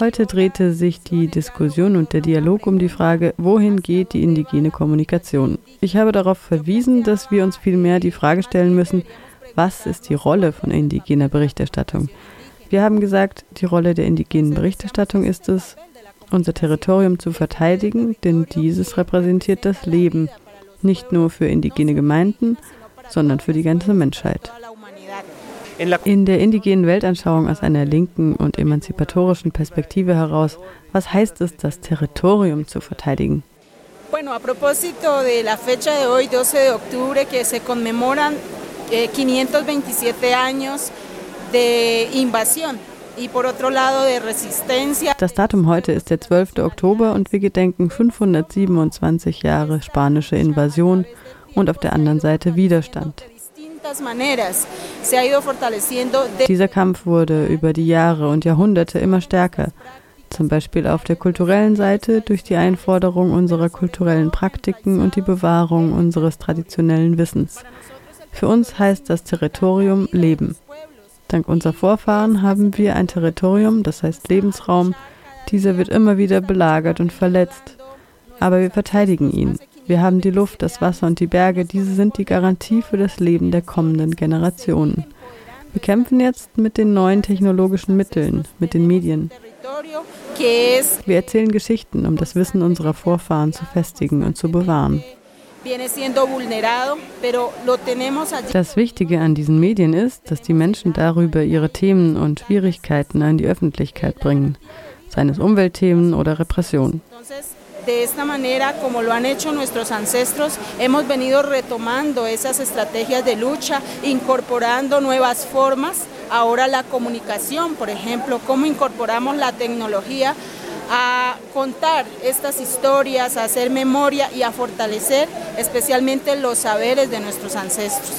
Heute drehte sich die Diskussion und der Dialog um die Frage, wohin geht die indigene Kommunikation. Ich habe darauf verwiesen, dass wir uns vielmehr die Frage stellen müssen, was ist die Rolle von indigener Berichterstattung? Wir haben gesagt, die Rolle der indigenen Berichterstattung ist es, unser Territorium zu verteidigen, denn dieses repräsentiert das Leben, nicht nur für indigene Gemeinden, sondern für die ganze Menschheit. In der indigenen Weltanschauung aus einer linken und emanzipatorischen Perspektive heraus, was heißt es, das Territorium zu verteidigen? Bueno, a propósito de la fecha de hoy, 12 de octubre, que se conmemoran eh, 527 años de invasión das Datum heute ist der 12. Oktober und wir gedenken 527 Jahre spanische Invasion und auf der anderen Seite Widerstand. Dieser Kampf wurde über die Jahre und Jahrhunderte immer stärker, zum Beispiel auf der kulturellen Seite durch die Einforderung unserer kulturellen Praktiken und die Bewahrung unseres traditionellen Wissens. Für uns heißt das Territorium Leben. Dank unserer Vorfahren haben wir ein Territorium, das heißt Lebensraum. Dieser wird immer wieder belagert und verletzt. Aber wir verteidigen ihn. Wir haben die Luft, das Wasser und die Berge. Diese sind die Garantie für das Leben der kommenden Generationen. Wir kämpfen jetzt mit den neuen technologischen Mitteln, mit den Medien. Wir erzählen Geschichten, um das Wissen unserer Vorfahren zu festigen und zu bewahren. Das Wichtige an diesen Medien ist, dass die Menschen darüber ihre Themen und Schwierigkeiten an die Öffentlichkeit bringen, seien es Umweltthemen oder Repression. De esta manera, como lo han hecho nuestros ancestros, hemos venido retomando esas estrategias de lucha, incorporando nuevas formas. Ahora la comunicación, por ejemplo, cómo incorporamos la tecnología a contar estas historias, a hacer memoria y a fortalecer especialmente los saberes de nuestros ancestros.